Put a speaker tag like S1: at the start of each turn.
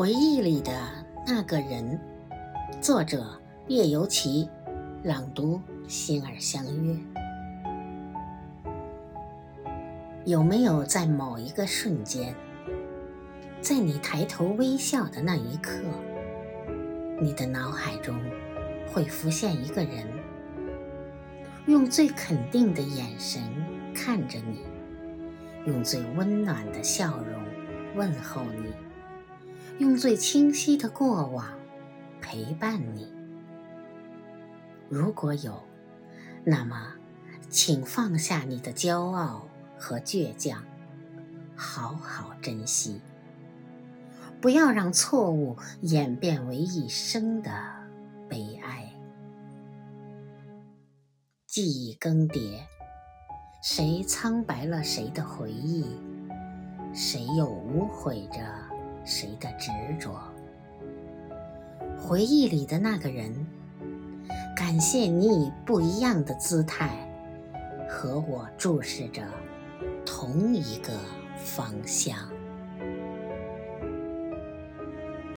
S1: 回忆里的那个人，作者叶尤其，朗读心儿相约。有没有在某一个瞬间，在你抬头微笑的那一刻，你的脑海中会浮现一个人，用最肯定的眼神看着你，用最温暖的笑容问候你？用最清晰的过往陪伴你。如果有，那么，请放下你的骄傲和倔强，好好珍惜。不要让错误演变为一生的悲哀。记忆更迭，谁苍白了谁的回忆？谁又无悔着？谁的执着？回忆里的那个人，感谢你以不一样的姿态和我注视着同一个方向。